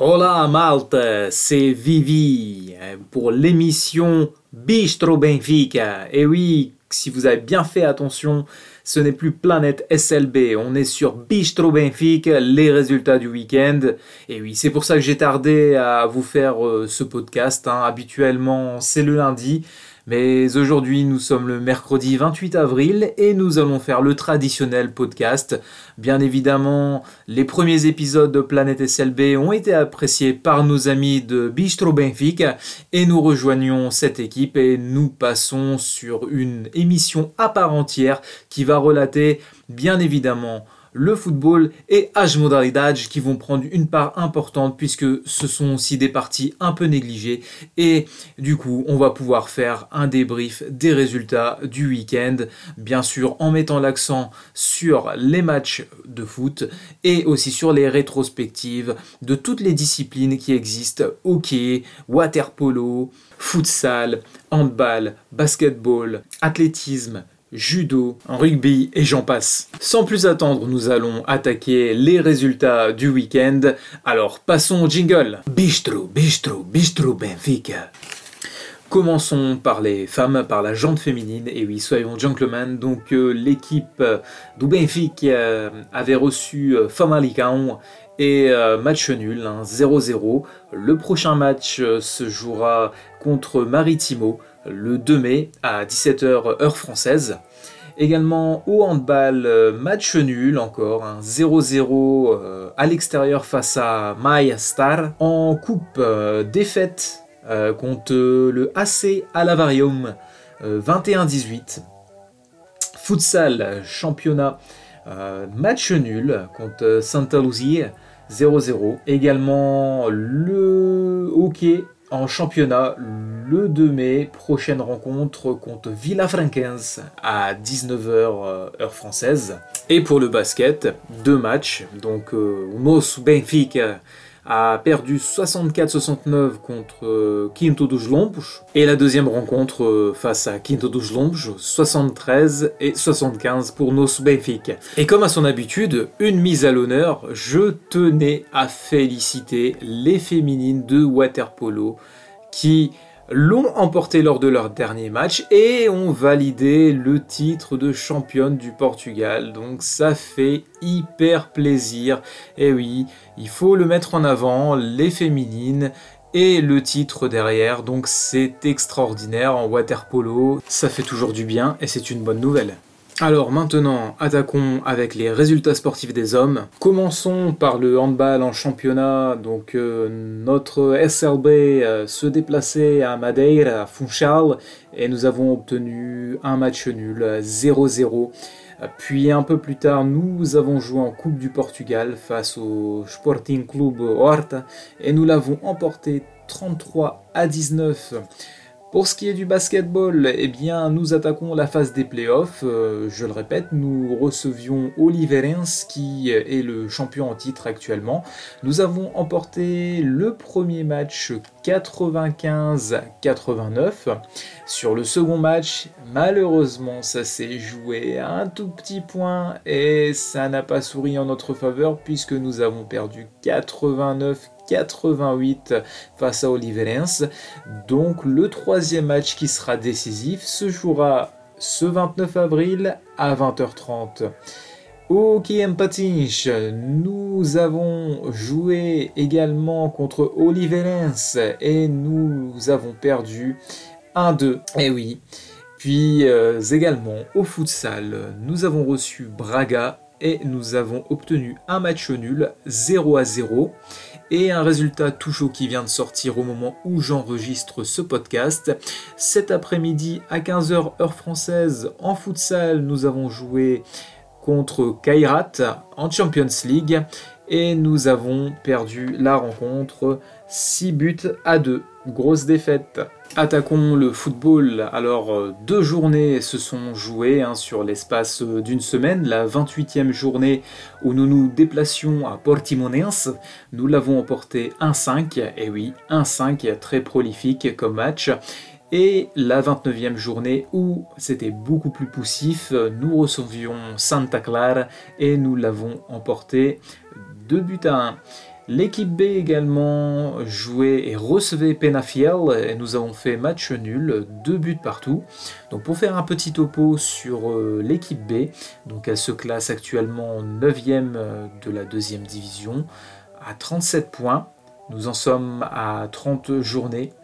Hola Malte, c'est Vivi pour l'émission Bistro Benfica. Et oui, si vous avez bien fait attention, ce n'est plus Planète SLB, on est sur Bistro Benfica, les résultats du week-end. Et oui, c'est pour ça que j'ai tardé à vous faire euh, ce podcast. Hein. Habituellement, c'est le lundi. Mais aujourd'hui, nous sommes le mercredi 28 avril et nous allons faire le traditionnel podcast. Bien évidemment, les premiers épisodes de Planète SLB ont été appréciés par nos amis de Bistro Benfica et nous rejoignons cette équipe et nous passons sur une émission à part entière qui va relater bien évidemment le football et Modalidades qui vont prendre une part importante puisque ce sont aussi des parties un peu négligées. Et du coup on va pouvoir faire un débrief des résultats du week-end bien sûr en mettant l'accent sur les matchs de foot et aussi sur les rétrospectives de toutes les disciplines qui existent. Hockey, water polo, futsal, handball, basketball, athlétisme, judo, rugby et j'en passe. Sans plus attendre, nous allons attaquer les résultats du week-end. Alors passons au jingle. Bistro, bistro, bistro Benfica. Commençons par les femmes, par la jante féminine. Et oui, soyons gentlemen. Donc euh, l'équipe du Benfica euh, avait reçu euh, Famalicão et match nul, 0-0. Le prochain match se jouera contre Maritimo le 2 mai à 17h heure française. Également au handball, euh, match nul encore, 0-0 euh, à l'extérieur face à Maya Star. En coupe, euh, défaite contre le AC Alavarium 21-18. Futsal, championnat, match nul contre Santa Lucia 0-0. Également le hockey en championnat le 2 mai, prochaine rencontre contre Villafranquense à 19h euh, heure française. Et pour le basket, deux matchs. Donc euh, Nos Benfica a perdu 64-69 contre Quinto dos Lombos. Et la deuxième rencontre euh, face à Quinto dos Lombos, 73 et 75 pour Nos Benfica. Et comme à son habitude, une mise à l'honneur, je tenais à féliciter les féminines de waterpolo qui l'ont emporté lors de leur dernier match et ont validé le titre de championne du Portugal. Donc ça fait hyper plaisir. Et oui, il faut le mettre en avant, les féminines et le titre derrière. Donc c'est extraordinaire en water polo. Ça fait toujours du bien et c'est une bonne nouvelle. Alors maintenant, attaquons avec les résultats sportifs des hommes. Commençons par le handball en championnat. Donc euh, notre SLB euh, se déplaçait à Madeira, à Funchal, et nous avons obtenu un match nul, 0-0. Puis un peu plus tard, nous avons joué en Coupe du Portugal face au Sporting Club Horta, et nous l'avons emporté 33 à 19. Pour ce qui est du basketball, eh bien, nous attaquons la phase des playoffs. Euh, je le répète, nous recevions Oliveirense qui est le champion en titre actuellement. Nous avons emporté le premier match 95-89. Sur le second match, malheureusement, ça s'est joué à un tout petit point et ça n'a pas souri en notre faveur puisque nous avons perdu 89 88 face à Oliveirense. Donc le troisième match qui sera décisif se jouera ce 29 avril à 20h30. Au Kiem nous avons joué également contre Oliveirense et nous avons perdu 1-2. Eh oui. Puis euh, également au futsal, nous avons reçu Braga et nous avons obtenu un match nul 0 à 0 et un résultat tout chaud qui vient de sortir au moment où j'enregistre ce podcast. Cet après-midi à 15h heure française en futsal, nous avons joué contre Kairat en Champions League et nous avons perdu la rencontre 6 buts à 2. Grosse défaite. Attaquons le football. Alors, euh, deux journées se sont jouées hein, sur l'espace euh, d'une semaine. La 28e journée où nous nous déplacions à Portimonense, nous l'avons emporté 1-5. Et oui, 1-5, très prolifique comme match. Et la 29e journée où c'était beaucoup plus poussif, nous recevions Santa Clara et nous l'avons emporté 2 buts à 1. L'équipe B également jouait et recevait Penafiel et nous avons fait match nul, deux buts partout. Donc pour faire un petit topo sur euh, l'équipe B, donc elle se classe actuellement 9ème euh, de la deuxième division à 37 points. Nous en sommes à 30 journées.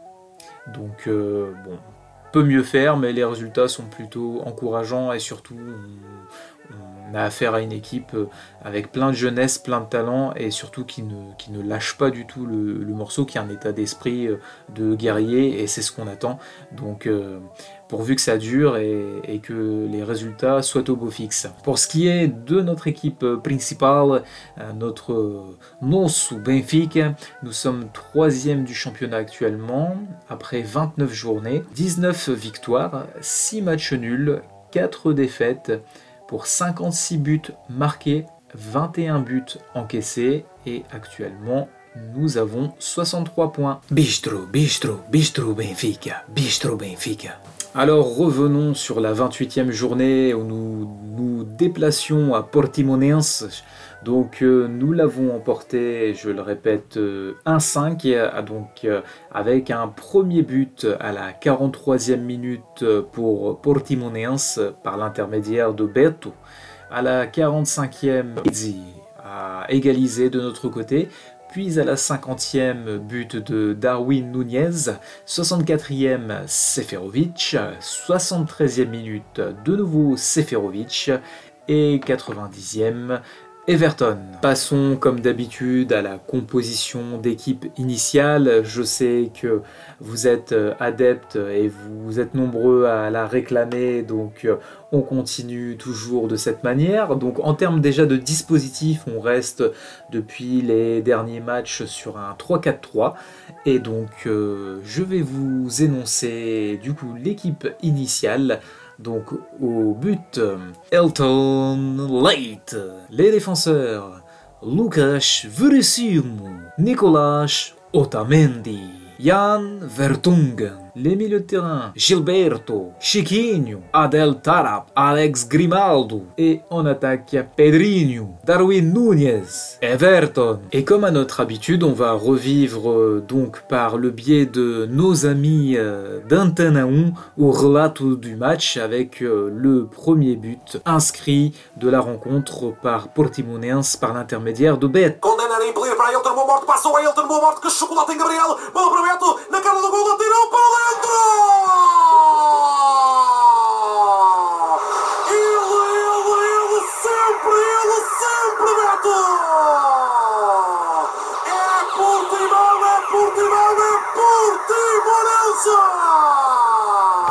Donc euh, bon, peut mieux faire, mais les résultats sont plutôt encourageants et surtout a affaire à une équipe euh, avec plein de jeunesse, plein de talent et surtout qui ne, lâche pas du tout le, morceau, qui a un état d'esprit euh, de guerrier et c'est ce qu'on attend. Donc euh, pourvu que ça dure et, que les résultats soient au beau fixe. Pour ce qui est de notre équipe principale, notre Nosu Benfica, nous sommes troisième du championnat actuellement après 29 journées, 19 victoires, 6 matchs nuls, 4 défaites pour 56 buts marqués, 21 buts encaissés et actuellement nous avons 63 points. Bistro, bistro, bistro Benfica, bistro Benfica. Alors revenons sur la 28e journée où nous nous déplacions à Portimonense donc euh, nous l'avons emporté, je le répète, 1-5, euh, donc euh, avec un premier but à la 43e minute pour Portimonense par l'intermédiaire de Berto. À la 45e, Izzi a égalisé de notre côté, puis à la 50e but de Darwin Nunez, 64e Seferovic, 73e minute de nouveau Seferovic et 90e Everton. Passons comme d'habitude à la composition d'équipe initiale. Je sais que vous êtes euh, adeptes et vous êtes nombreux à la réclamer, donc euh, on continue toujours de cette manière. Donc en termes déjà de dispositif, on reste depuis les derniers matchs sur un 3-4-3. Et donc euh, je vais vous énoncer du coup l'équipe initiale. Donc au but, Elton Light. Les défenseurs, Lucas Verissimo, Nicolas Otamendi, Jan Vertonghen. Les milieux de terrain, Gilberto, Chiquinho, Adel Tarap, Alex Grimaldo. Et en attaque, Pedrinho, Darwin Núñez, Everton. Et comme à notre habitude, on va revivre euh, donc par le biais de nos amis euh, d'Antena 1 au relato du match avec euh, le premier but inscrit de la rencontre par Portimonense par l'intermédiaire de Bet.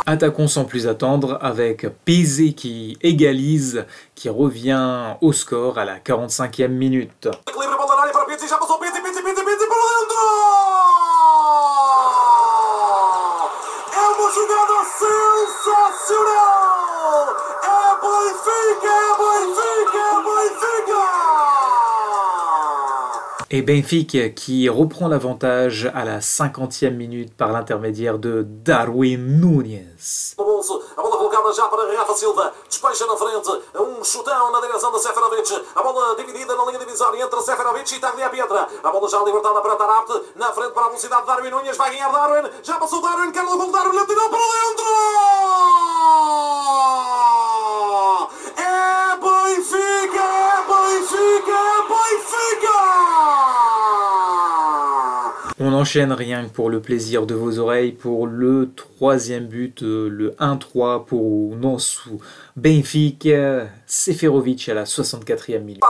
Attaquons sans plus attendre avec Pizzi qui égalise, qui revient au score à la 45e minute. Satsuda! Et Benfica qui reprend l'avantage à la 50e minute par l'intermédiaire de Darwin Núñez. A bola colocada já para Rafa Silva. Despeja na frente. Um chutão na direção de Seferovic. A bola dividida na linha divisória entre Seferovic e Taglia Pietra. A bola já libertada para Tarapte. Na frente para a velocidade de Darwin Núñez. Vai ganhar Darwin. Já passou Darwin. Quer o gol Darwin. Atirou para dentro. É Benfica. Benfica. Enchaîne rien que pour le plaisir de vos oreilles pour le troisième but, euh, le 1-3 pour Nosso Benfica, Seferovic à la 64e minute.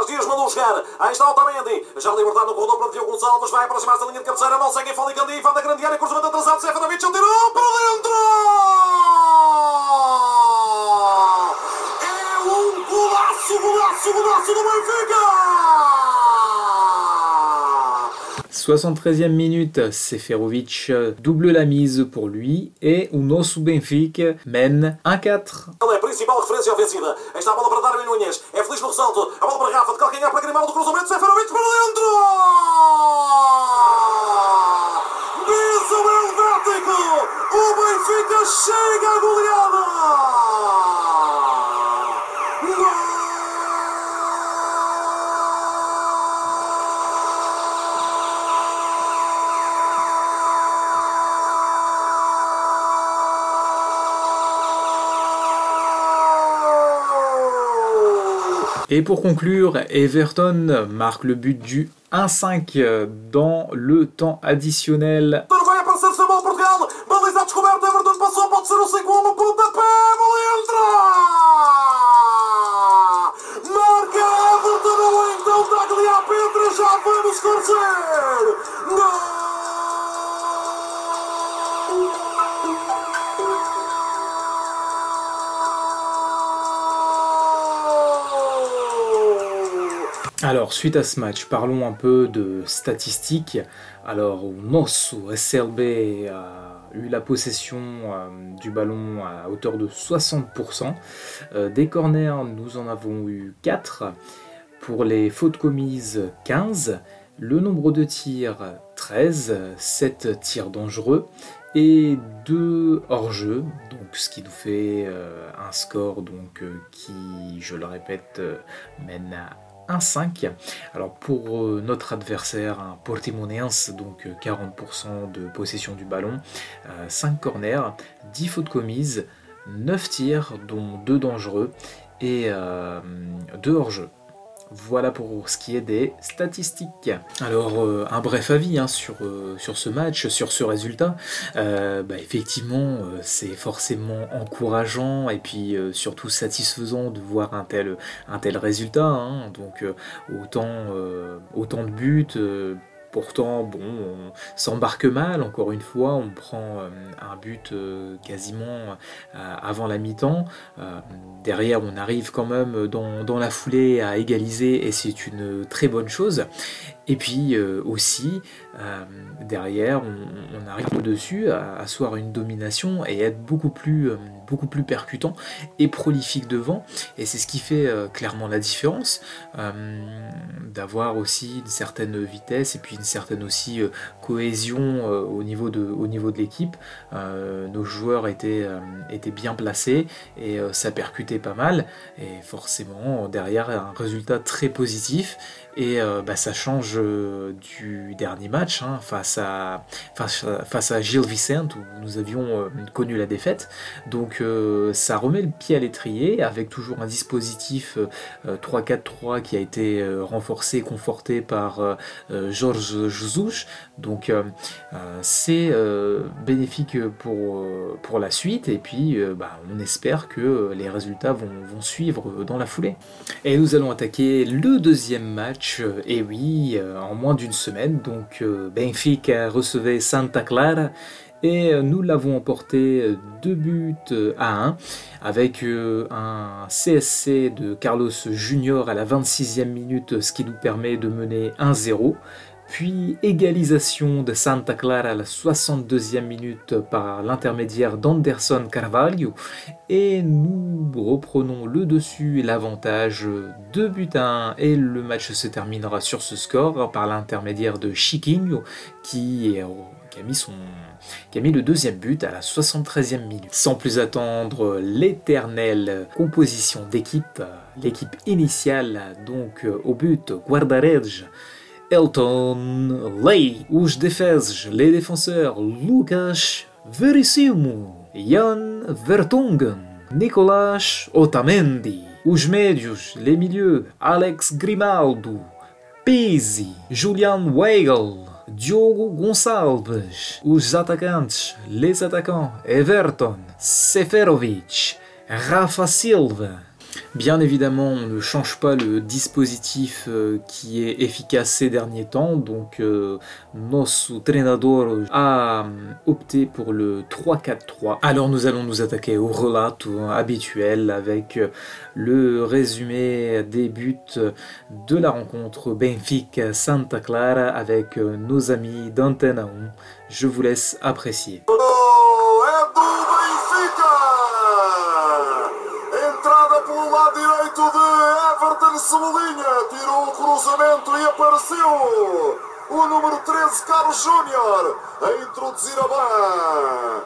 73e minute, Seferovic double la mise pour lui et o nosso Benfica mène 1-4. Ele é a principal referência ofensiva. Esta a bola para Darwin Núñez. É feliz no ressalto. A bola para Rafa de calcanhar para Grimaldo. Cruzamento. Seferovic para dentro! Beza Helvético! O Benfica chega à goleada! Et pour conclure, Everton marque le but du 1-5 dans le temps additionnel. Suite à ce match, parlons un peu de statistiques. Alors, Nosso SLB a eu la possession euh, du ballon à hauteur de 60%. Euh, des corners, nous en avons eu 4. Pour les fautes commises, 15. Le nombre de tirs, 13. 7 tirs dangereux et 2 hors-jeu, donc ce qui nous fait euh, un score donc, qui, je le répète, mène à 1-5. Alors pour euh, notre adversaire, un Portimonense, donc 40% euh, de possession du ballon, 5 euh, corners, 10 fautes commises, 9 tirs, dont 2 dangereux et 2 hors-jeu. Voilà pour ce qui est des statistiques. Alors, euh, un bref avis hein, sur, euh, sur ce match, sur ce résultat. Euh, bah, effectivement, c'est forcément encourageant et puis surtout satisfaisant de voir un tel, résultat. Hein. Donc, autant de buts Pourtant, bon, on s'embarque mal, encore une fois, on prend euh, un but euh, quasiment euh, avant la mi-temps. derrière, on arrive quand même dans, dans, la foulée à égaliser et c'est une très bonne chose. Et puis aussi, derrière, on, arrive au-dessus à asseoir une domination et être beaucoup plus, beaucoup plus percutant et prolifique devant. Et c'est ce qui fait clairement la différence, d'avoir aussi une certaine vitesse et puis une certaine aussi euh, cohésion euh, au niveau de, au niveau de l'équipe. Euh, nos joueurs étaient, étaient bien placés et ça percutait pas mal. Et forcément, derrière, un résultat très positif. Et bah, ça change du dernier match hein, face, à, face, face, à Gilles Vicente où nous avions connu la défaite. Donc ça remet le pied à l'étrier avec toujours un dispositif 3-4-3 qui a été renforcé, conforté par Georges Jesus. Donc euh, euh, c'est euh, bénéfique pour, pour la suite et puis bah, on espère que les résultats vont, vont, suivre dans la foulée. Et nous allons attaquer le deuxième match, et oui, en moins d'une semaine. Donc Benfica recevait Santa Clara et nous l'avons emporté 2 buts à 1 avec un CSC de Carlos Junior à la 26e minute, ce qui nous permet de mener 1-0 puis égalisation de Santa Clara à la 62e minute par l'intermédiaire d'Anderson Carvalho, et nous reprenons le dessus et l'avantage de but à 1, et le match se terminera sur ce score par l'intermédiaire de Chiquinho qui a mis le deuxième but à la 73e minute. Sans plus attendre, l'éternelle composition d'équipe, l'équipe initiale donc au but Guardaredge, Elton Lay, os defesas, les défenseurs Lucas Verissimo, Jan Vertonghen, Nicolas Otamendi, os médios, les milieux Alex Grimaldo, Pizzi, Julian Weigel, Diogo Gonçalves, os atacantes, les attaquants Everton, Seferovic, Rafa Silva, Bien évidemment, on ne change pas le dispositif euh, qui est efficace ces derniers temps, donc euh, notre treinador a opté pour le 3-4-3. Alors nous allons nous attaquer au relato habituel avec le résumé des buts de la rencontre Benfica-Santa Clara avec nos amis d'Antena 1. Je vous laisse apprécier. Cebolinha tirou o cruzamento e apareceu o número 13, Carlos Júnior, a introduzir a bola.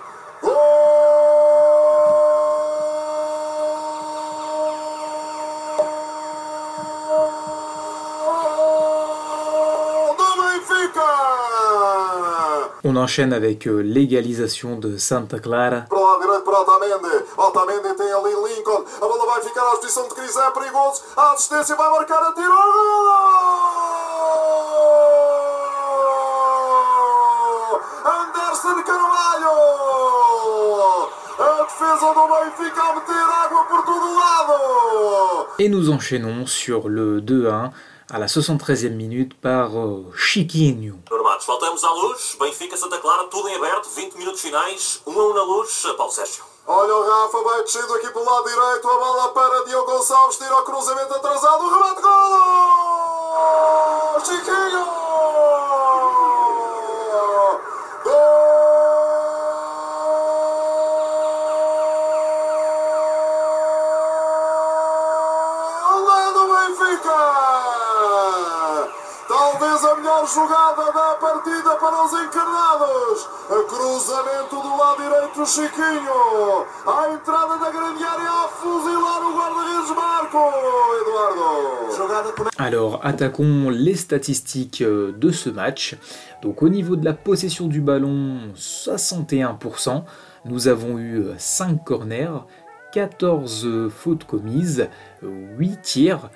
On enchaîne avec l'égalisation de Santa Clara. Direito para Otamendi. Otamendi tem ali Lincoln. A bola vai ficar à posição de Cris, é perigoso. A assistência vai marcar a tiro. Anderson Carvalho. A defesa do Benfica a meter água por todo lado. Et nous enchaînons sur le 2-1 à la 73e minute par uh, Chiquinho. Voltamos à luz. Benfica, Santa Clara, tudo em aberto. 20 minutos finais. 1 a 1 na luz. Paulo Sérgio. Olha o Rafa, vai descendo aqui pelo lado direito. A bola para Diogo Gonçalves. Tira o cruzamento atrasado. Remate golo! Chiquinho! Jogada da partida para os encarnados. Cruzamento do lado direito, Chiquinho. À entrada da grande área, a fuzilar o guarda-redes Marco. Eduardo. Alors, attaquons les statistiques euh, de ce match. Donc, au niveau de la possession du ballon, 61%. Nous avons eu 5 corners, 14 fautes commises, 8 tirs,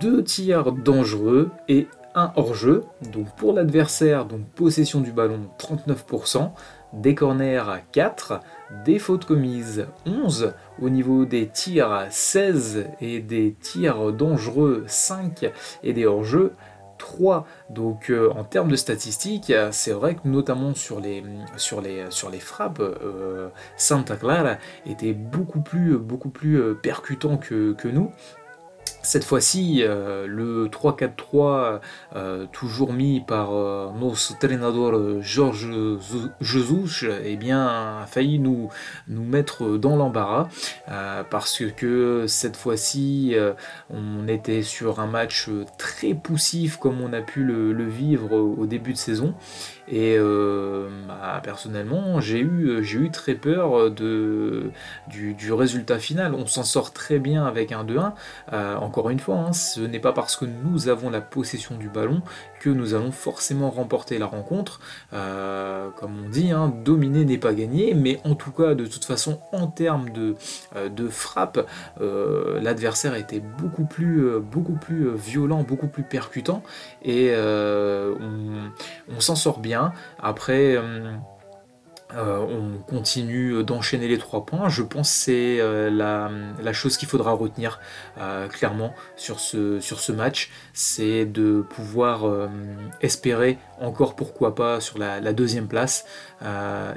2 tirs dangereux et 1 hors-jeu. Donc pour l'adversaire, donc possession du ballon 39%, des corners à 4, des fautes commises 11, au niveau des tirs 16 et des tirs dangereux 5 et des hors-jeu 3. Donc euh, en termes de statistiques, c'est vrai que notamment sur les, frappes, euh, Santa Clara était beaucoup plus, beaucoup plus euh, percutant que nous. Cette fois-ci, euh, le 3-4-3, euh, toujours mis par euh, notre entraîneur Georges Jesus, eh bien, a failli nous, nous mettre dans l'embarras parce que cette fois-ci, on était sur un match très poussif comme on a pu le, vivre au début de saison. Et bah, personnellement, j'ai eu, eu très peur de, du, du résultat final. On s'en sort très bien avec un 2-1. Encore une fois, hein, ce n'est pas parce que nous avons la possession du ballon que nous allons forcément remporter la rencontre. Euh, comme on dit, hein, dominer n'est pas gagner, mais en tout cas, de toute façon, en termes de, euh, frappe, euh, l'adversaire était beaucoup plus, violent, beaucoup plus percutant, et on s'en sort bien. Après. Euh, on continue d'enchaîner les trois points. Je pense que c'est euh, la, chose qu'il faudra retenir euh, clairement sur ce, match, c'est de pouvoir espérer encore pourquoi pas sur la, deuxième place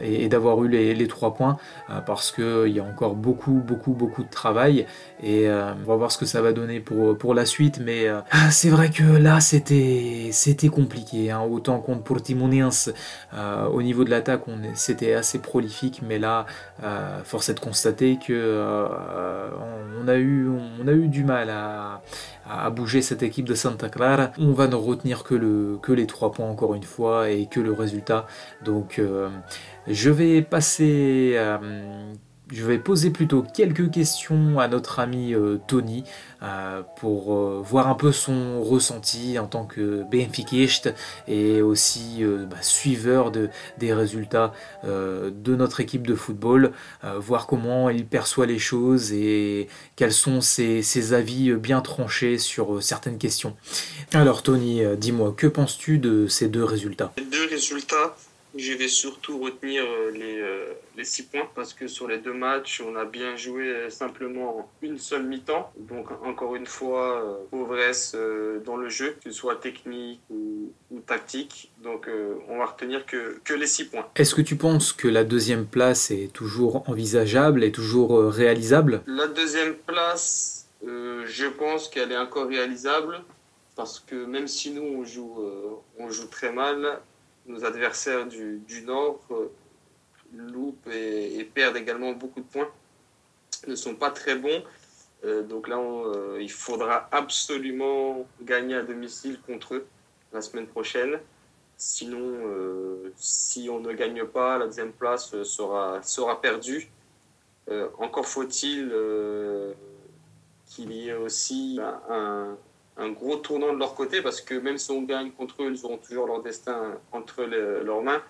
et, d'avoir eu les, trois points parce qu'il y a encore beaucoup beaucoup beaucoup de travail et on va voir ce que ça va donner pour, la suite mais c'est vrai que là c'était c'était compliqué hein. autant contre Portimonense au niveau de l'attaque on assez prolifique mais là euh, force est de constater que euh, on a eu on a eu du mal à, à bouger cette équipe de Santa Clara. On va ne retenir que, le, que les trois points encore une fois et que le résultat. Donc euh, je vais passer... je vais poser plutôt quelques questions à notre ami euh, Tony euh, pour euh, voir un peu son ressenti en tant que benfiquiste et aussi bah, suiveur de, des résultats de notre équipe de football, voir comment il perçoit les choses et quels sont ses, ses avis bien tranchés sur certaines questions. Alors Tony, dis-moi, que penses-tu de ces deux résultats? Les deux résultats, je vais surtout retenir euh, les, euh, les six points parce que sur les deux matchs, on a bien joué euh, simplement une seule mi-temps. Donc encore une fois, pauvresse dans le jeu, que ce soit technique ou, ou tactique. Donc on va retenir que, que les six points. Est-ce que tu penses que la deuxième place est toujours envisageable et toujours réalisable? La deuxième place, euh, je pense qu'elle est encore réalisable parce que même si nous on joue, euh, on joue très mal, nos adversaires du, Nord euh, loupent et, perdent également beaucoup de points, ne sont pas très bons. Euh, donc là, euh, il faudra absolument gagner à domicile contre eux la semaine prochaine. Sinon, si on ne gagne pas, la deuxième place sera, sera perdue. Encore faut-il qu'il y ait aussi un, un gros tournant de leur côté, parce que même si on gagne contre eux, ils auront toujours leur destin entre leurs mains.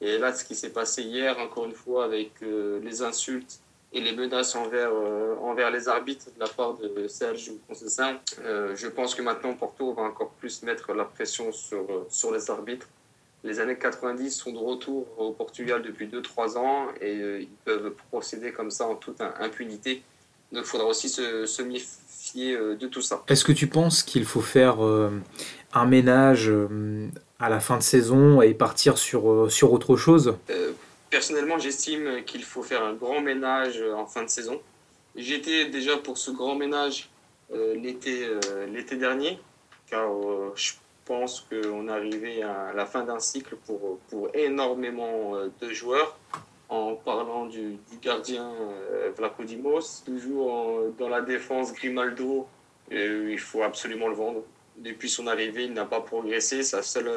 Et là, ce qui s'est passé hier, encore une fois, avec les insultes et les menaces envers, envers les arbitres de la part de Serge Concessin, je pense que maintenant Porto va encore plus mettre la pression sur, sur les arbitres les années 90 sont de retour au Portugal depuis 2-3 ans et euh, ils peuvent procéder comme ça en toute impunité. Donc il faudra aussi se, méfier euh, de tout ça. Est-ce que tu penses qu'il faut faire euh, un ménage à la fin de saison et partir sur, sur autre chose? Personnellement, j'estime qu'il faut faire un grand ménage en fin de saison. J'étais déjà pour ce grand ménage l'été l'été dernier, car je pense qu'on est arrivé à la fin d'un cycle pour, pour énormément euh, de joueurs. En parlant du, gardien euh, Vlaco Dimos, toujours dans la défense Grimaldo, euh, il faut absolument le vendre. Depuis son arrivée, il n'a pas progressé. Sa seule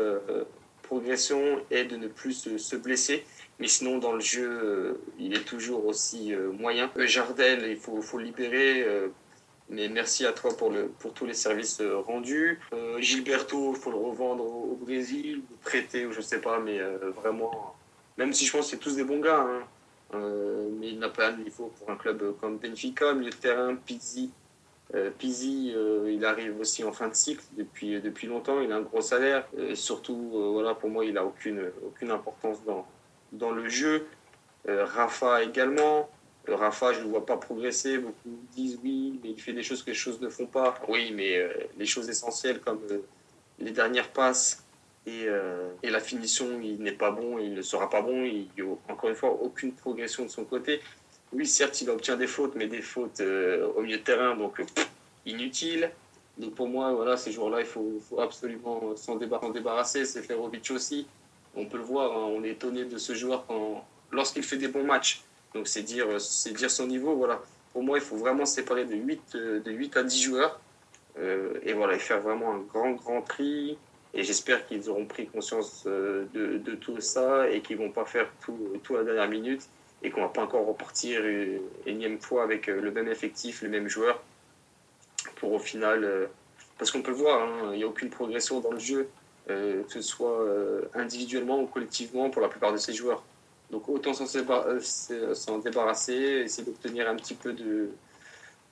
progression est de ne plus se, blesser. Mais sinon, dans le jeu, il est toujours aussi moyen. Jardel, il faut, faut libérer mais merci à toi pour, le, tous les services euh, rendus. Euh, Gilberto, il faut le revendre au, Brésil, prêter, ou je sais pas, mais euh, vraiment, même si je pense que c'est tous des bons gars, hein, mais il n'a pas un niveau pour un club comme Benfica, milieu de terrain, Pizzi. Pizzi, il arrive aussi en fin de cycle depuis, depuis longtemps, il a un gros salaire, et surtout, voilà, pour moi, il n'a aucune, aucune importance dans, dans le jeu. Rafa également. Rafa, je ne le vois pas progresser. Beaucoup disent oui, mais il fait des choses que les choses ne font pas. Oui, mais euh, les choses essentielles comme euh, les dernières passes et, euh, et la finition, il n'est pas bon, il ne sera pas bon. Il n'y a encore une fois aucune progression de son côté. Oui, certes, il obtient des fautes, mais des fautes au milieu de terrain, donc inutiles. Donc pour moi, voilà, ces joueurs-là, il faut, absolument s'en débarrasser. C'est Ferovic aussi. On peut le voir, hein, on est étonné de ce joueur lorsqu'il fait des bons matchs donc c'est dire, son niveau. Voilà. Pour moi, il faut vraiment séparer de 8, euh, de 8 à 10 joueurs. Euh, et voilà, et faire vraiment un grand, grand tri. Et j'espère qu'ils auront pris conscience euh, de, tout ça et qu'ils vont pas faire tout, à la dernière minute et qu'on va pas encore repartir une énième fois avec le même effectif, les mêmes joueurs pour au final. parce qu'on peut le voir, hein, il n'y a aucune progression dans le jeu, que ce soit individuellement ou collectivement pour la plupart de ces joueurs. Donc autant euh, s'en débarrasser, essayer d'obtenir un petit peu de,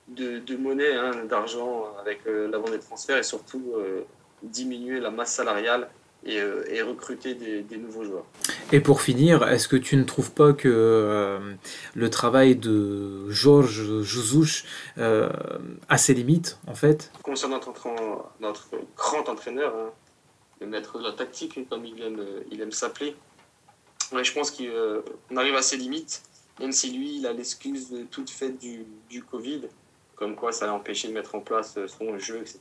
de, monnaie, hein, d'argent avec euh, l'avant des transferts et surtout euh, diminuer la masse salariale et, recruter des, nouveaux joueurs. Et pour finir, est-ce que tu ne trouves pas que le travail de Georges Jesus a ses limites en fait? Concernant notre, notre grand entraîneur, hein, le maître de la tactique, comme il aime, il aime s'appeler, je pense qu'on euh, arrive à ses limites, même si lui, il a l'excuse toute faite du, du Covid, comme quoi ça l'a empêché de mettre en place euh, son jeu, etc.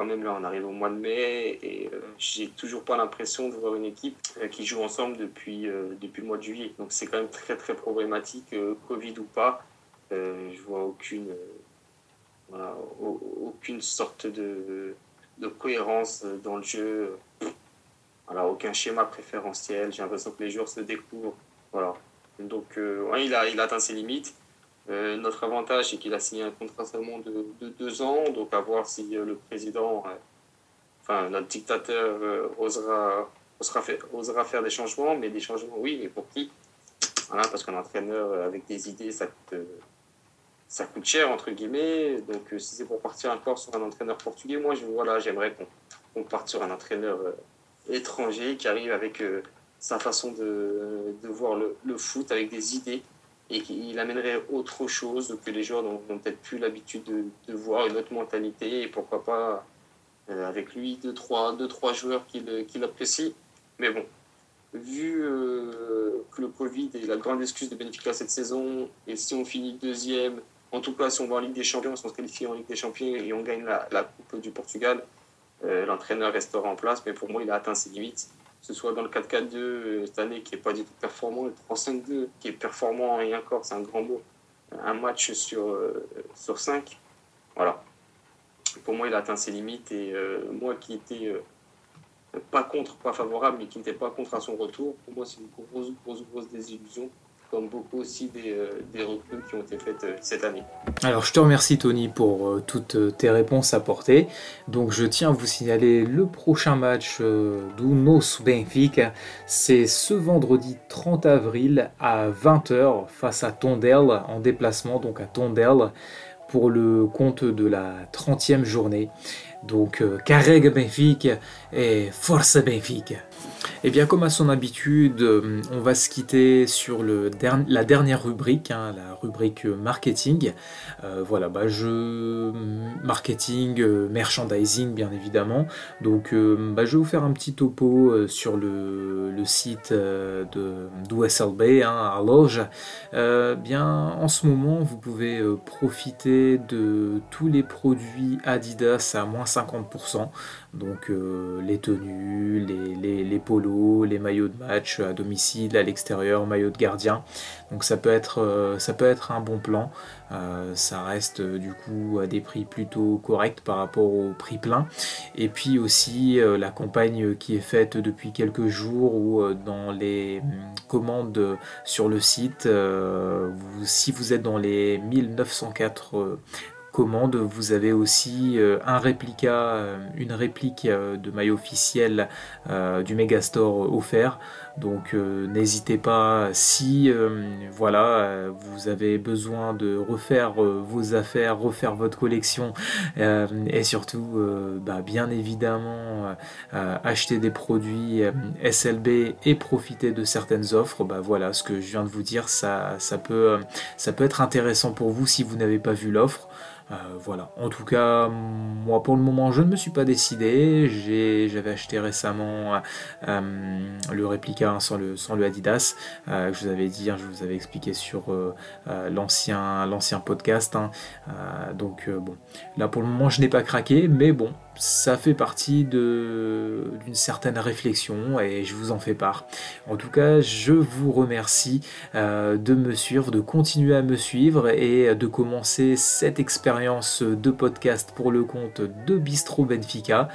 Quand même, là, on arrive au mois de mai et euh, j'ai toujours pas l'impression de voir une équipe qui joue ensemble depuis, depuis le mois de juillet. Donc, c'est quand même très, très problématique, Covid ou pas. je vois aucune, aucune sorte de, cohérence dans le jeu. Voilà, aucun schéma préférentiel. J'ai l'impression que les joueurs se découvrent. Voilà. Donc, euh, il, a, il atteint ses limites. Euh, notre avantage, c'est qu'il a signé un contrat seulement de, deux ans. Donc, à voir si euh, le président, enfin, notre dictateur, osera, osera, faire, des changements. Mais des changements, oui, mais pour qui? Parce qu'un entraîneur avec des idées, ça coûte, ça coûte cher, entre guillemets. Donc, si c'est pour partir encore sur un entraîneur portugais, moi, je, voilà, j'aimerais qu'on parte sur un entraîneur étranger qui arrive avec euh, sa façon de, voir le, foot, avec des idées, et qu'il amènerait autre chose que les joueurs n'ont peut-être plus l'habitude de, voir, une autre mentalité, et pourquoi pas euh, avec lui deux, trois, deux, trois joueurs qu'il apprécie. Mais bon, vu euh, que le Covid est la grande excuse de Benfica cette saison, et si on finit deuxième, en tout cas si on va en Ligue des Champions, si on se qualifie en Ligue des Champions et on gagne la, la Coupe du Portugal, euh, l'entraîneur restera en place, mais pour moi, il a atteint ses limites. Ce soit dans le 4-4-2 euh, cette année qui n'est pas du tout performant, le 3-5-2 qui est performant et encore, c'est un grand mot. Un match sur, euh, sur 5. Voilà. Pour moi, il a atteint ses limites et moi qui étais pas contre, pas favorable, mais qui n'était pas contre à son retour, pour moi, c'est une grosse, grosse, grosse désillusion. Comme beaucoup aussi des, euh, des recrues qui ont été faites euh, cette année. Alors je te remercie Tony pour euh, toutes tes réponses apportées. Donc je tiens à vous signaler le prochain match euh, do Nos Benfica. C'est ce vendredi 30 avril à 20h face à Tondel en déplacement, donc à Tondel pour le compte de la 30e journée. Donc Carrega Benfica et Força Benfica. Et bien comme à son habitude, euh, on va se quitter sur le la dernière rubrique, hein, la rubrique marketing. Euh, voilà, bah je marketing, euh, merchandising bien évidemment. Donc bah, je vais vous faire un petit topo sur le, le site d'USLB hein, à Loge. Bien en ce moment, vous pouvez profiter de tous les produits Adidas à moins 50%. Donc euh, les tenues, les, les, les polos, les maillots de match à domicile, à l'extérieur, maillots de gardien. Donc ça peut être, euh, ça peut être un bon plan. Euh, ça reste du coup à des prix plutôt corrects par rapport au prix plein. Et puis aussi la campagne qui est faite depuis quelques jours euh, dans les hum, commandes sur le site, si vous êtes dans les 1904 commandes, vous avez aussi euh, un réplica, euh, une réplique euh, de maillot officiel euh, du Megastore offert. Donc euh, n'hésitez pas si euh, voilà euh, vous avez besoin de refaire vos affaires, refaire votre collection et surtout bah, bien évidemment acheter des produits SLB et profiter de certaines offres. Bah voilà ce que je viens de vous dire, ça peut être intéressant pour vous si vous n'avez pas vu l'offre. Voilà. En tout cas, moi pour le moment, je ne me suis pas décidé. J'avais acheté récemment le réplica hein, sans, le, sans le Adidas. euh, je vous avais dit, hein, je vous avais expliqué sur euh, euh, l'ancien l'ancien podcast. hein. Euh, donc bon, là pour le moment, je n'ai pas craqué, mais bon, ça fait partie d'une certaine réflexion et je vous en fais part. En tout cas, je vous remercie euh, de me suivre, de continuer à me suivre et de commencer cette expérience de podcast pour le compte de Bistro Benfica.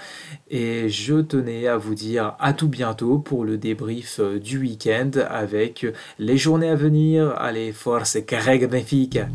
Et je tenais à vous dire à tout bientôt pour le débrief du week-end avec les journées à venir. Allez, force et carrega Benfica!